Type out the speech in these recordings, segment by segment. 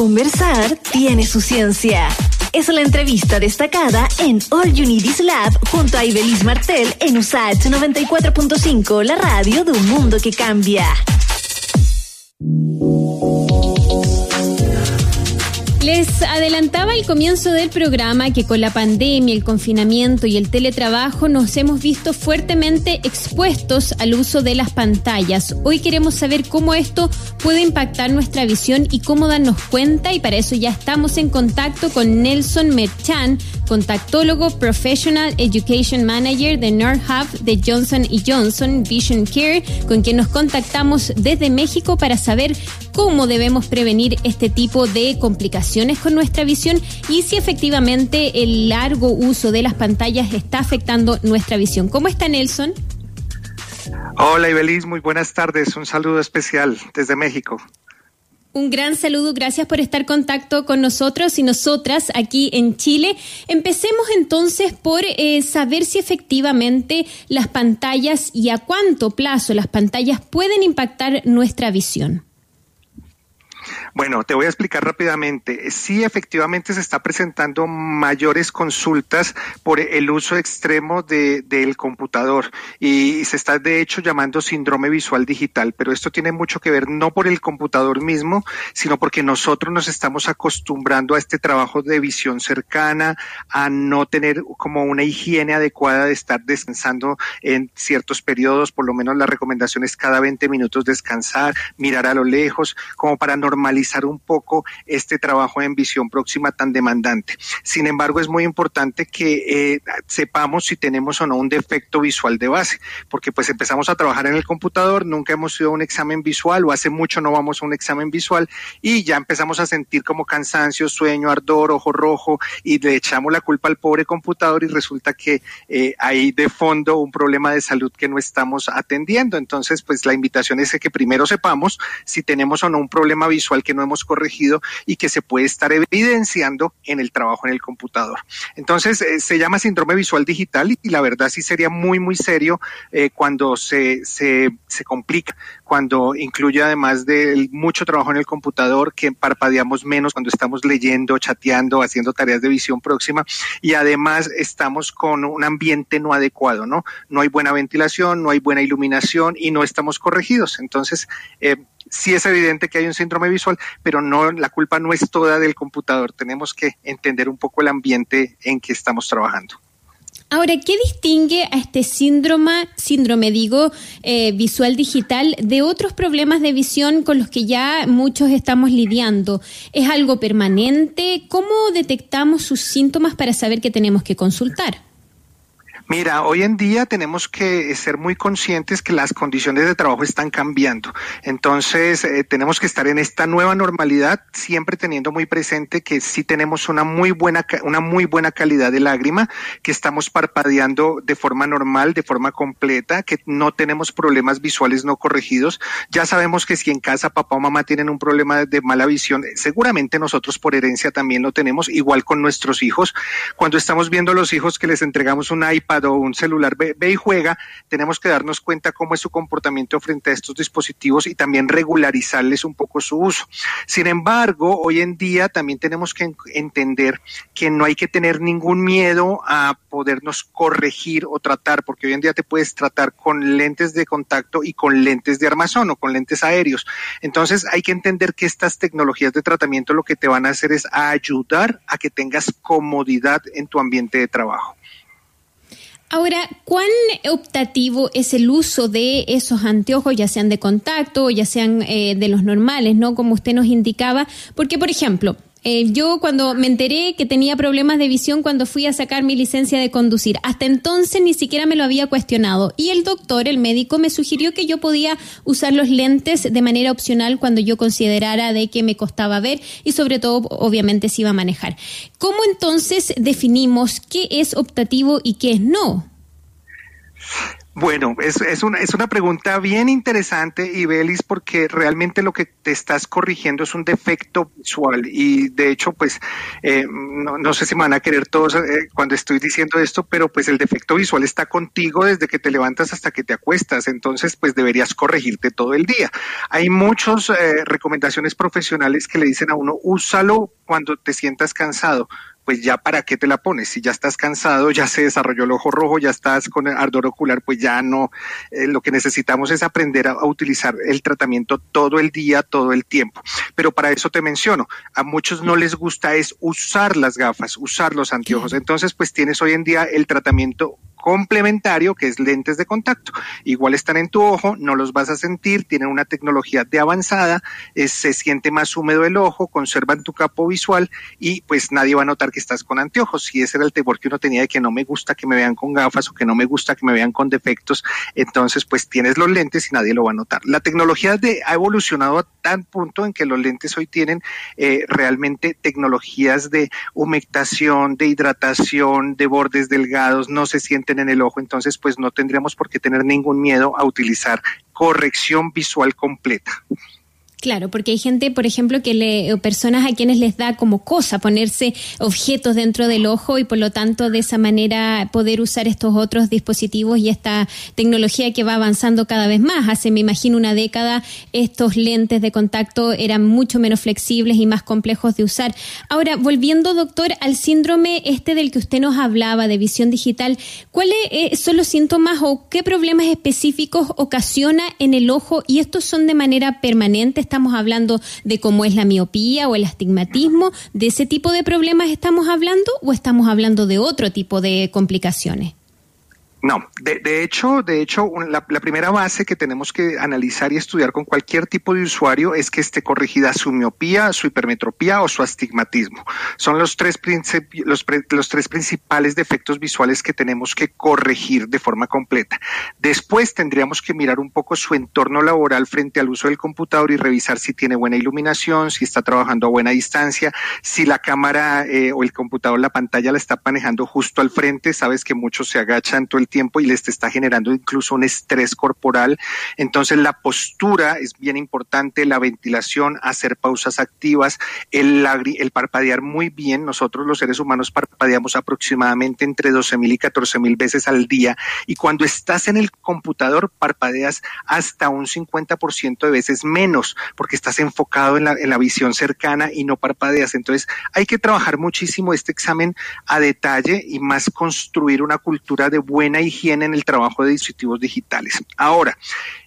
Conversar tiene su ciencia. Es la entrevista destacada en All Is Lab junto a Ibelis Martel en USAT 94.5, la radio de un mundo que cambia. Les adelantaba al comienzo del programa que con la pandemia, el confinamiento y el teletrabajo nos hemos visto fuertemente expuestos al uso de las pantallas. Hoy queremos saber cómo esto puede impactar nuestra visión y cómo darnos cuenta y para eso ya estamos en contacto con Nelson Merchan, contactólogo Professional Education Manager de Hub de Johnson Johnson Vision Care, con quien nos contactamos desde México para saber cómo debemos prevenir este tipo de complicaciones con nuestra visión y si efectivamente el largo uso de las pantallas está afectando nuestra visión. ¿Cómo está Nelson? Hola Ibeliz, muy buenas tardes. Un saludo especial desde México. Un gran saludo, gracias por estar en contacto con nosotros y nosotras aquí en Chile. Empecemos entonces por eh, saber si efectivamente las pantallas y a cuánto plazo las pantallas pueden impactar nuestra visión. Bueno, te voy a explicar rápidamente. Sí, efectivamente se está presentando mayores consultas por el uso extremo de, del computador y se está de hecho llamando síndrome visual digital, pero esto tiene mucho que ver no por el computador mismo, sino porque nosotros nos estamos acostumbrando a este trabajo de visión cercana, a no tener como una higiene adecuada de estar descansando en ciertos periodos, por lo menos la recomendación es cada 20 minutos descansar, mirar a lo lejos, como para normalizar un poco este trabajo en visión próxima tan demandante. Sin embargo, es muy importante que eh, sepamos si tenemos o no un defecto visual de base, porque pues empezamos a trabajar en el computador, nunca hemos ido a un examen visual o hace mucho no vamos a un examen visual y ya empezamos a sentir como cansancio, sueño, ardor, ojo rojo y le echamos la culpa al pobre computador y resulta que eh, hay de fondo un problema de salud que no estamos atendiendo. Entonces, pues la invitación es que primero sepamos si tenemos o no un problema visual que que no hemos corregido y que se puede estar evidenciando en el trabajo en el computador. Entonces, eh, se llama síndrome visual digital y, la verdad sí sería muy, muy serio eh, cuando se, se, se complica, cuando incluye además de mucho trabajo en el computador, que parpadeamos menos cuando estamos leyendo, chateando, haciendo tareas de visión próxima y además estamos con un ambiente no adecuado, ¿no? No hay buena ventilación, no hay buena iluminación y no estamos corregidos. Entonces, eh, sí es evidente que hay un síndrome visual, pero no, la culpa no es toda del computador. Tenemos que entender un poco el ambiente en que estamos trabajando. Ahora, ¿qué distingue a este síndrome, síndrome digo, eh, visual digital de otros problemas de visión con los que ya muchos estamos lidiando? ¿Es algo permanente? ¿Cómo detectamos sus síntomas para saber que tenemos que consultar? Mira, hoy en día tenemos que ser muy conscientes que las condiciones de trabajo están cambiando. Entonces, eh, tenemos que estar en esta nueva normalidad, siempre teniendo muy presente que sí tenemos una muy buena, una muy buena calidad de lágrima, que estamos parpadeando de forma normal, de forma completa, que no tenemos problemas visuales no corregidos. Ya sabemos que si en casa papá o mamá tienen un problema de mala visión, seguramente nosotros por herencia también lo tenemos, igual con nuestros hijos. Cuando estamos viendo a los hijos que les entregamos un iPad, un celular ve, y juega, tenemos que darnos cuenta cómo es su comportamiento frente a estos dispositivos y también regularizarles un poco su uso. Sin embargo, hoy en día también tenemos que entender que no hay que tener ningún miedo a podernos corregir o tratar, porque hoy en día te puedes tratar con lentes de contacto y con lentes de armazón o con lentes aéreos. Entonces hay que entender que estas tecnologías de tratamiento lo que te van a hacer es ayudar a que tengas comodidad en tu ambiente de trabajo. Ahora, ¿cuán optativo es el uso de esos anteojos, ya sean de contacto o ya sean eh, de los normales, ¿no? Como usted nos indicaba. Porque, por ejemplo, eh, yo cuando me enteré que tenía problemas de visión cuando fui a sacar mi licencia de conducir, hasta entonces ni siquiera me lo había cuestionado. Y el doctor, el médico, me sugirió que yo podía usar los lentes de manera opcional cuando yo considerara de que me costaba ver y sobre todo, obviamente, si iba a manejar. ¿Cómo entonces definimos qué es optativo y qué es no? Bueno, es, es, una, es una pregunta bien interesante, Ibelis, porque realmente lo que te estás corrigiendo es un defecto visual. Y de hecho, pues, eh, no, no, sé si me van a querer todos eh, cuando estoy diciendo esto, pero pues el defecto visual está contigo desde que te levantas hasta que te acuestas, entonces pues deberías corregirte todo el día. Hay muchas eh, recomendaciones profesionales que le dicen a uno, úsalo cuando te sientas cansado pues ya para qué te la pones. Si ya estás cansado, ya se desarrolló el ojo rojo, ya estás con el ardor ocular, pues ya no. Eh, lo que necesitamos es aprender a, utilizar el tratamiento todo el día, todo el tiempo. Pero para eso te menciono, a muchos no les gusta es usar las gafas, usar los anteojos. Entonces, pues tienes hoy en día el tratamiento complementario que es lentes de contacto. Igual están en tu ojo, no los vas a sentir, tienen una tecnología de avanzada, se siente más húmedo el ojo, conservan tu capo visual y pues nadie va a notar que estás con anteojos. Y ese era el temor que uno tenía de que no me gusta que me vean con gafas o que no me gusta que me vean con defectos. Entonces pues tienes los lentes y nadie lo va a notar. La tecnología de, ha evolucionado a tal punto en que los lentes hoy tienen eh, realmente tecnologías de humectación, de hidratación, de bordes delgados, no se siente en el ojo, entonces pues no tendríamos por qué tener ningún miedo a utilizar corrección visual completa. Claro, porque hay gente, por ejemplo, que le, o personas a quienes les da como cosa ponerse objetos dentro del ojo y por lo tanto de esa manera poder usar estos otros dispositivos y esta tecnología que va avanzando cada vez más. Hace, me imagino, una década estos lentes de contacto eran mucho menos flexibles y más complejos de usar. Ahora, volviendo, doctor, al síndrome este del que usted nos hablaba de visión digital, ¿cuáles eh, son los síntomas o qué problemas específicos ocasiona en el ojo y estos son de manera permanente? Estamos hablando de cómo es la miopía o el astigmatismo, de ese tipo de problemas estamos hablando o estamos hablando de otro tipo de complicaciones? No, de, hecho, de hecho, la, primera base que tenemos que analizar y estudiar con cualquier tipo de usuario es que esté corregida su miopía, su hipermetropía o su astigmatismo. Son los tres, los tres principales defectos visuales que tenemos que corregir de forma completa. Después tendríamos que mirar un poco su entorno laboral frente al uso del computador y revisar si tiene buena iluminación, si está trabajando a buena distancia, si la cámara eh, o el computador, la pantalla la está manejando justo al frente. Sabes que muchos se agachan todo el tiempo y les está generando incluso un estrés corporal. Entonces la postura es bien importante, la ventilación, hacer pausas activas, el, parpadear muy bien. Nosotros los seres humanos parpadeamos aproximadamente entre 12 mil y 14 mil veces al día y cuando estás en el computador parpadeas hasta un 50% de veces menos porque estás enfocado en la visión cercana y no parpadeas. Entonces hay que trabajar muchísimo este examen a detalle y más construir una cultura de buena higiene en el trabajo de dispositivos digitales. Ahora,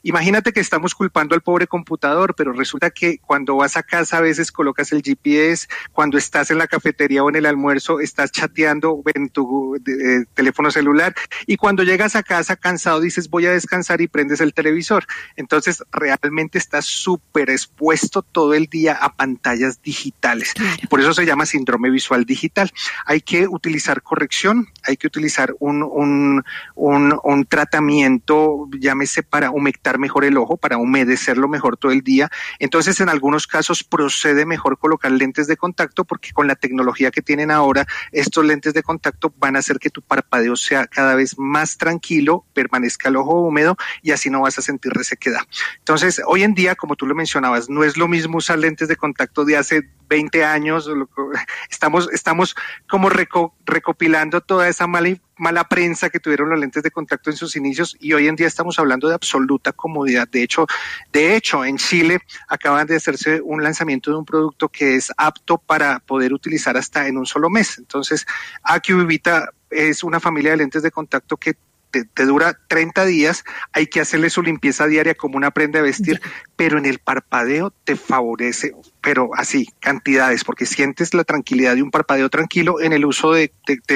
imagínate que estamos culpando al pobre computador, pero resulta que cuando vas a casa a veces colocas el GPS, cuando estás en la cafetería o en el almuerzo estás chateando en tu eh, teléfono celular y cuando llegas a casa cansado dices voy a descansar y prendes el televisor. Entonces realmente estás súper expuesto todo el día a pantallas digitales. Por eso se llama síndrome visual digital. Hay que utilizar corrección, hay que utilizar un, un, un, un, tratamiento, llámese para humectar mejor el ojo, para humedecerlo mejor todo el día. Entonces, en algunos casos procede mejor colocar lentes de contacto porque con la tecnología que tienen ahora, estos lentes de contacto van a hacer que tu parpadeo sea cada vez más tranquilo, permanezca el ojo húmedo y así no vas a sentir resequedad. Entonces, hoy en día, como tú lo mencionabas, no es lo mismo usar lentes de contacto de hace 20 años, estamos, estamos como recopilando toda esa mala, mala prensa que tuvieron los lentes de contacto en sus inicios y hoy en día estamos hablando de absoluta comodidad. De hecho, de hecho, en Chile acaban de hacerse un lanzamiento de un producto que es apto para poder utilizar hasta en un solo mes. Entonces, Acuvivita es una familia de lentes de contacto que te, dura 30 días, hay que hacerle su limpieza diaria como una prenda de vestir, pero en el parpadeo te favorece, pero así, cantidades, porque sientes la tranquilidad de un parpadeo tranquilo en el uso de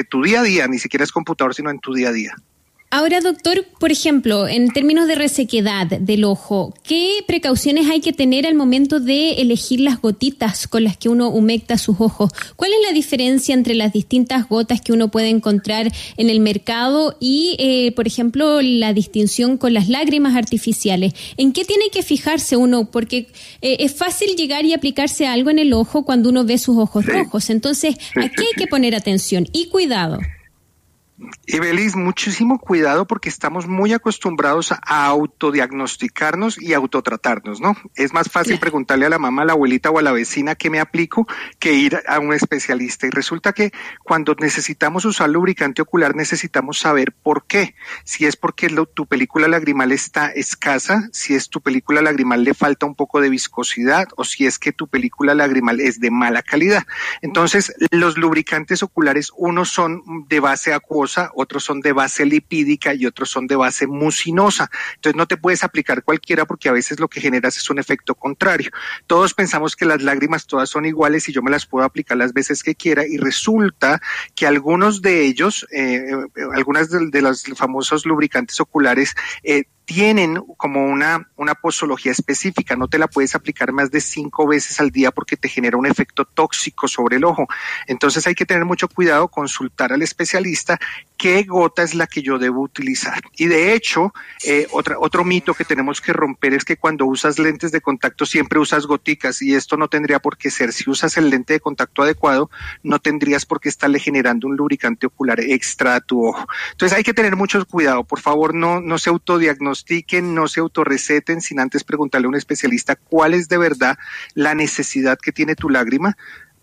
tu día a día, ni siquiera es computador, sino en tu día a día. Ahora, doctor, por ejemplo, en términos de resequedad del ojo, ¿qué precauciones hay que tener al momento de elegir las gotitas con las que uno humecta sus ojos? ¿Cuál es la diferencia entre las distintas gotas que uno puede encontrar en el mercado y, eh, por ejemplo, la distinción con las lágrimas artificiales? ¿En qué tiene que fijarse uno? Porque eh, es fácil llegar y aplicarse algo en el ojo cuando uno ve sus ojos rojos. Entonces, aquí hay que poner atención y cuidado. Y Belis, muchísimo cuidado porque estamos muy acostumbrados a autodiagnosticarnos y autotratarnos, ¿no? Es más fácil preguntarle a la mamá, a la abuelita o a la vecina qué me aplico que ir a un especialista. Y resulta que cuando necesitamos usar lubricante ocular necesitamos saber por qué. Si es porque tu película lagrimal está escasa, si es tu película lagrimal le falta un poco de viscosidad o si es que tu película lagrimal es de mala calidad. Entonces, los lubricantes oculares, unos son de base acuosa, otros son de base lipídica y otros son de base mucinosa. Entonces no te puedes aplicar cualquiera porque a veces lo que generas es un efecto contrario. Todos pensamos que las lágrimas todas son iguales y yo me las puedo aplicar las veces que quiera y resulta que algunos de ellos, eh, eh algunas de, los famosos lubricantes oculares, eh, tienen como una, una posología específica, no te la puedes aplicar más de cinco veces al día porque te genera un efecto tóxico sobre el ojo. Entonces hay que tener mucho cuidado, consultar al especialista qué gota es la que yo debo utilizar. Y de hecho, eh, otro mito que tenemos que romper es que cuando usas lentes de contacto siempre usas goticas y esto no tendría por qué ser. Si usas el lente de contacto adecuado, no tendrías por qué estarle generando un lubricante ocular extra a tu ojo. Entonces hay que tener mucho cuidado. Por favor, no, no se no se autorreceten sin antes preguntarle a un especialista cuál es de verdad la necesidad que tiene tu lágrima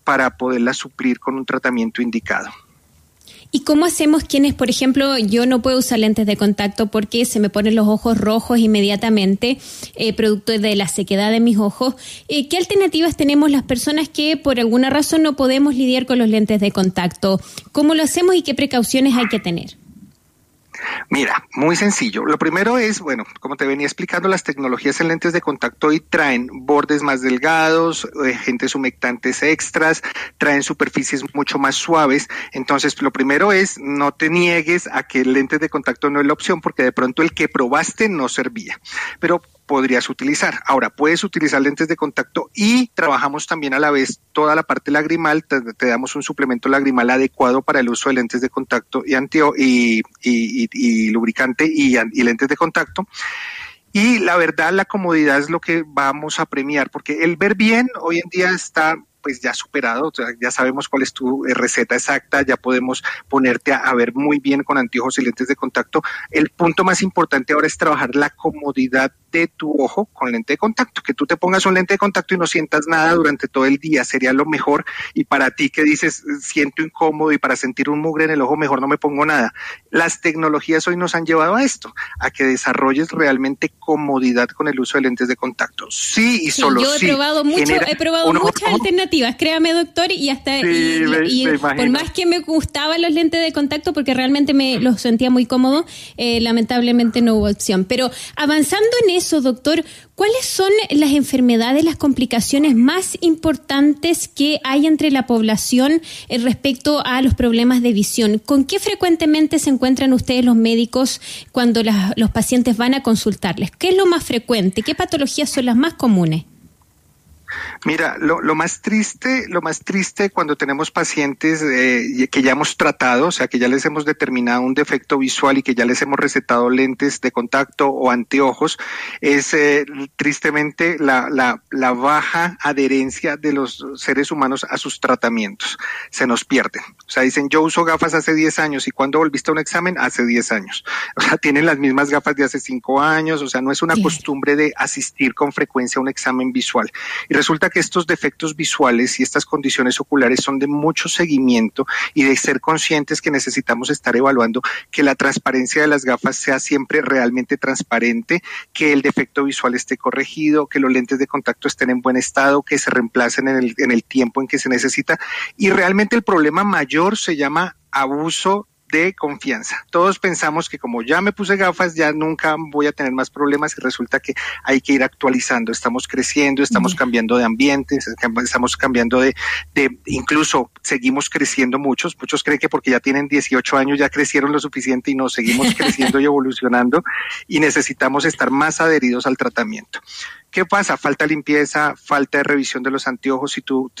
para poderla suplir con un tratamiento indicado. ¿Y cómo hacemos quienes, por ejemplo, yo no puedo usar lentes de contacto porque se me ponen los ojos rojos inmediatamente, eh, producto de la sequedad de mis ojos? Eh, ¿Qué alternativas tenemos las personas que por alguna razón no podemos lidiar con los lentes de contacto? ¿Cómo lo hacemos y qué precauciones hay que tener? Mira, muy sencillo. Lo primero es, bueno, como te venía explicando, las tecnologías en lentes de contacto hoy traen bordes más delgados, agentes eh, humectantes extras, traen superficies mucho más suaves. Entonces, lo primero es no te niegues a que lentes de contacto no es la opción porque de pronto el que probaste no servía. Pero podrías utilizar. Ahora, puedes utilizar lentes de contacto y trabajamos también a la vez toda la parte lagrimal, te, damos un suplemento lagrimal adecuado para el uso de lentes de contacto y, antio, y, lubricante y lentes de contacto. Y la verdad, la comodidad es lo que vamos a premiar, porque el ver bien hoy en día está pues ya superado, ya sabemos cuál es tu eh, receta exacta, ya podemos ponerte a, ver muy bien con anteojos y lentes de contacto. El punto más importante ahora es trabajar la comodidad de tu ojo con lente de contacto, que tú te pongas un lente de contacto y no sientas nada durante todo el día, sería lo mejor. Y para ti que dices, siento incómodo y para sentir un mugre en el ojo, mejor no me pongo nada. Las tecnologías hoy nos han llevado a esto, a que desarrolles realmente comodidad con el uso de lentes de contacto. Sí y solo yo he Probado mucho, he probado muchas alternativas créame doctor, y hasta y, por más que me gustaban los lentes de contacto, porque realmente me los sentía muy cómodo, eh, lamentablemente no hubo opción. Pero avanzando en eso, doctor, ¿cuáles son las enfermedades, las complicaciones más importantes que hay entre la población eh, respecto a los problemas de visión? ¿Con qué frecuentemente se encuentran ustedes los médicos cuando los pacientes van a consultarles? ¿Qué es lo más frecuente? ¿Qué patologías son las más comunes? Mira, lo, lo, más triste, lo más triste cuando tenemos pacientes eh, que ya hemos tratado, o sea, que ya les hemos determinado un defecto visual y que ya les hemos recetado lentes de contacto o anteojos, es eh, tristemente la, la, la, baja adherencia de los seres humanos a sus tratamientos. Se nos pierden. O sea, dicen, yo uso gafas hace 10 años y cuando volviste a un examen, hace 10 años. O sea, tienen las mismas gafas de hace 5 años, o sea, no es una costumbre de asistir con frecuencia a un examen visual. Y resulta que estos defectos visuales y estas condiciones oculares son de mucho seguimiento y de ser conscientes que necesitamos estar evaluando que la transparencia de las gafas sea siempre realmente transparente, que el defecto visual esté corregido, que los lentes de contacto estén en buen estado, que se reemplacen en el, en el tiempo en que se necesita. Y realmente el problema mayor se llama abuso de confianza. Todos pensamos que como ya me puse gafas, ya nunca voy a tener más problemas y resulta que hay que ir actualizando. Estamos creciendo, estamos cambiando de ambientes, estamos cambiando de, de, incluso seguimos creciendo muchos. Muchos creen que porque ya tienen 18 años ya crecieron lo suficiente y no, seguimos creciendo y evolucionando y necesitamos estar más adheridos al tratamiento. ¿Qué pasa? Falta limpieza, falta de revisión de los anteojos. Y tú,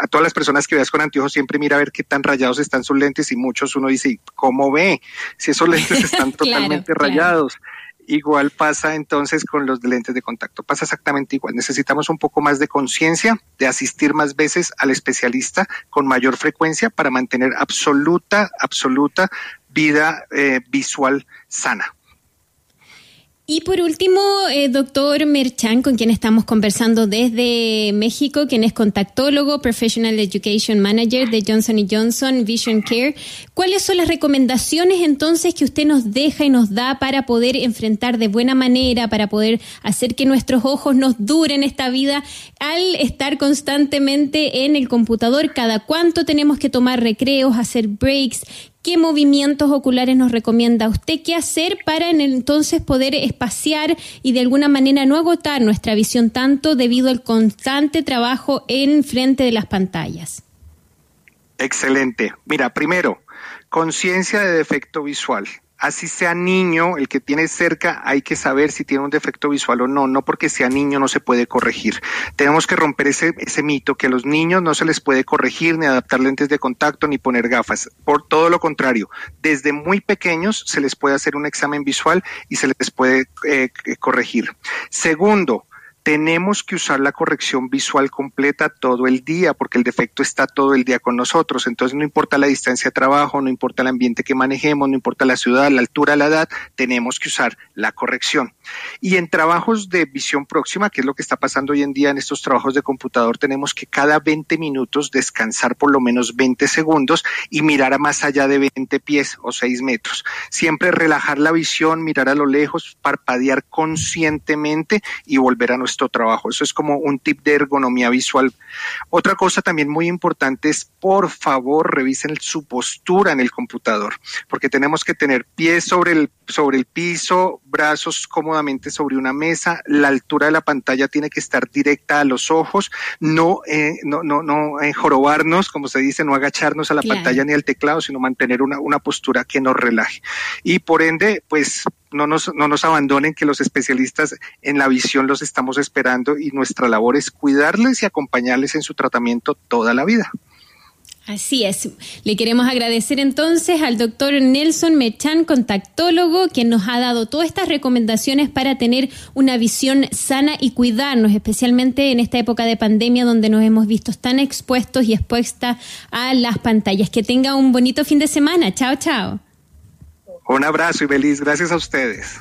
a todas las personas que veas con anteojos, siempre mira a ver qué tan rayados están sus lentes. Y muchos uno dice, ¿cómo ve? Si esos lentes están totalmente rayados. Igual pasa entonces con los lentes de contacto, pasa exactamente igual. Necesitamos un poco más de conciencia, de asistir más veces al especialista con mayor frecuencia para mantener absoluta, absoluta vida eh, visual sana. Y por último, eh, doctor Merchan, con quien estamos conversando desde México, quien es contactólogo, Professional Education Manager de Johnson Johnson Vision Care. ¿Cuáles son las recomendaciones entonces que usted nos deja y nos da para poder enfrentar de buena manera, para poder hacer que nuestros ojos nos duren esta vida al estar constantemente en el computador? ¿Cada cuánto tenemos que tomar recreos, hacer breaks? ¿Qué movimientos oculares nos recomienda usted? ¿Qué hacer para entonces poder espaciar y de alguna manera no agotar nuestra visión tanto debido al constante trabajo en frente de las pantallas? Excelente. Mira, primero, conciencia de defecto visual así sea niño, el que tiene cerca, hay que saber si tiene un defecto visual o no. No porque sea niño no se puede corregir. Tenemos que romper ese, ese mito que a los niños no se les puede corregir, ni adaptar lentes de contacto, ni poner gafas. Por todo lo contrario, desde muy pequeños se les puede hacer un examen visual y se les puede eh, corregir. Segundo, tenemos que usar la corrección visual completa todo el día, porque el defecto está todo el día con nosotros. Entonces, no importa la distancia de trabajo, no importa el ambiente que manejemos, no importa la ciudad, la altura, la edad, tenemos que usar la corrección. Y en trabajos de visión próxima, que es lo que está pasando hoy en día en estos trabajos de computador, tenemos que cada 20 minutos descansar por lo menos 20 segundos y mirar a más allá de 20 pies o 6 metros. Siempre relajar la visión, mirar a lo lejos, parpadear conscientemente y volver a nuestro trabajo. Eso es como un tip de ergonomía visual. Otra cosa también muy importante es, por favor, revisen su postura en el computador, porque tenemos que tener pies sobre el, sobre el piso, brazos cómodamente sobre una mesa, la altura de la pantalla tiene que estar directa a los ojos, no, eh, no, no, no eh, jorobarnos, como se dice, no agacharnos a la pantalla ni al teclado, sino mantener una, una postura que nos relaje. Y por ende, pues no nos, no nos abandonen, que los especialistas en la visión los estamos esperando y nuestra labor es cuidarles y acompañarles en su tratamiento toda la vida. Así es. Le queremos agradecer entonces al doctor Nelson Mechan, contactólogo, quien nos ha dado todas estas recomendaciones para tener una visión sana y cuidarnos, especialmente en esta época de pandemia donde nos hemos visto tan expuestos y expuestas a las pantallas. Que tenga un bonito fin de semana. Chao, chao. Un abrazo y feliz. Gracias a ustedes.